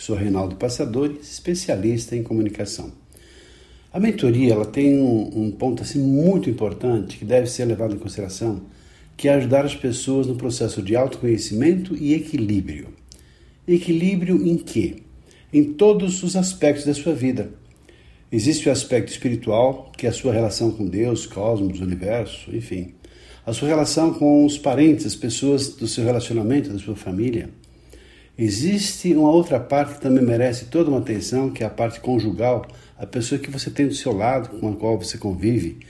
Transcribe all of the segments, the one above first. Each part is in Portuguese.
Sou Reinaldo Passadori, especialista em comunicação. A mentoria ela tem um, um, ponto assim muito importante que deve ser levado em consideração, que é ajudar as pessoas no processo de autoconhecimento e equilíbrio. Equilíbrio em quê? Em todos os aspectos da sua vida. Existe o aspecto espiritual, que é a sua relação com Deus, cosmos, universo, enfim. A sua relação com os parentes, as pessoas do seu relacionamento, da sua família Existe uma outra parte que também merece toda uma atenção, que é a parte conjugal, a pessoa que você tem do seu lado, com a qual você convive.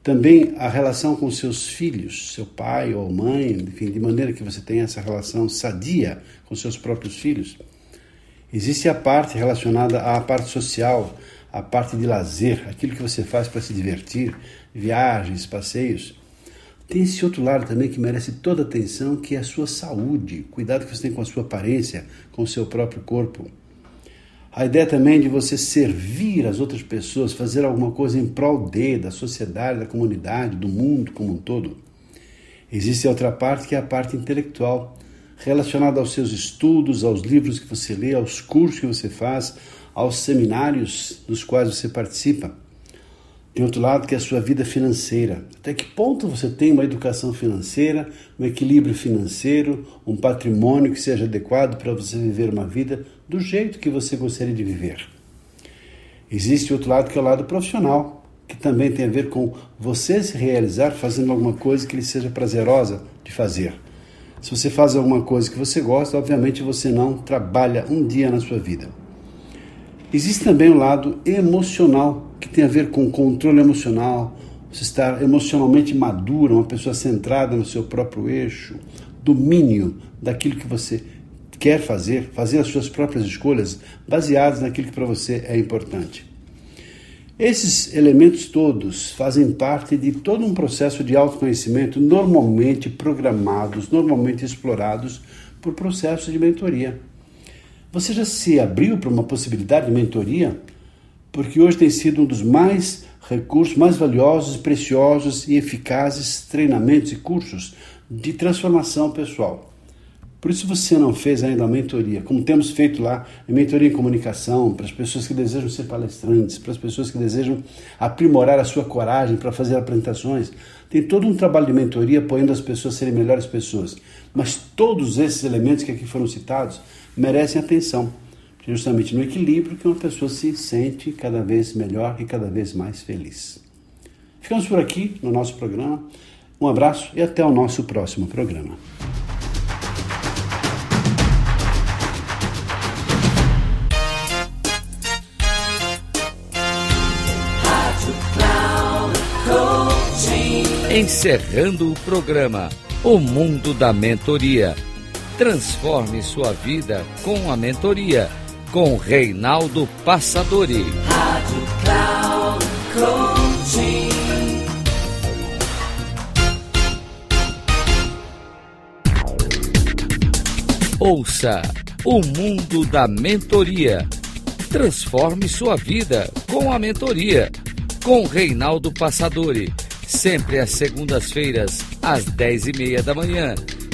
Também a relação com seus filhos, seu pai ou mãe, enfim, de maneira que você tenha essa relação sadia com seus próprios filhos. Existe a parte relacionada à parte social, a parte de lazer, aquilo que você faz para se divertir, viagens, passeios. Tem esse outro lado também que merece toda atenção, que é a sua saúde, cuidado que você tem com a sua aparência, com o seu próprio corpo. A ideia também de você servir as outras pessoas, fazer alguma coisa em prol de, da sociedade, da comunidade, do mundo como um todo. Existe outra parte que é a parte intelectual, relacionada aos seus estudos, aos livros que você lê, aos cursos que você faz, aos seminários dos quais você participa. Tem outro lado que é a sua vida financeira. Até que ponto você tem uma educação financeira, um equilíbrio financeiro, um patrimônio que seja adequado para você viver uma vida do jeito que você gostaria de viver. Existe outro lado que é o lado profissional, que também tem a ver com você se realizar fazendo alguma coisa que lhe seja prazerosa de fazer. Se você faz alguma coisa que você gosta, obviamente você não trabalha um dia na sua vida. Existe também o lado emocional, que tem a ver com controle emocional, você estar emocionalmente madura, uma pessoa centrada no seu próprio eixo, domínio daquilo que você quer fazer, fazer as suas próprias escolhas baseadas naquilo que para você é importante. Esses elementos todos fazem parte de todo um processo de autoconhecimento normalmente programados, normalmente explorados por processos de mentoria. Você já se abriu para uma possibilidade de mentoria? Porque hoje tem sido um dos mais recursos, mais valiosos, preciosos e eficazes treinamentos e cursos de transformação pessoal. Por isso você não fez ainda a mentoria, como temos feito lá, a mentoria em comunicação, para as pessoas que desejam ser palestrantes, para as pessoas que desejam aprimorar a sua coragem para fazer apresentações. Tem todo um trabalho de mentoria apoiando as pessoas a serem melhores pessoas. Mas todos esses elementos que aqui foram citados merecem atenção justamente no equilíbrio que uma pessoa se sente cada vez melhor e cada vez mais feliz. Ficamos por aqui no nosso programa. Um abraço e até o nosso próximo programa. Encerrando o programa O Mundo da Mentoria. Transforme sua vida com a mentoria com Reinaldo Passadori. Rádio Cloud Coaching. Ouça o mundo da mentoria. Transforme sua vida com a mentoria. Com Reinaldo Passadori. Sempre às segundas-feiras, às dez e meia da manhã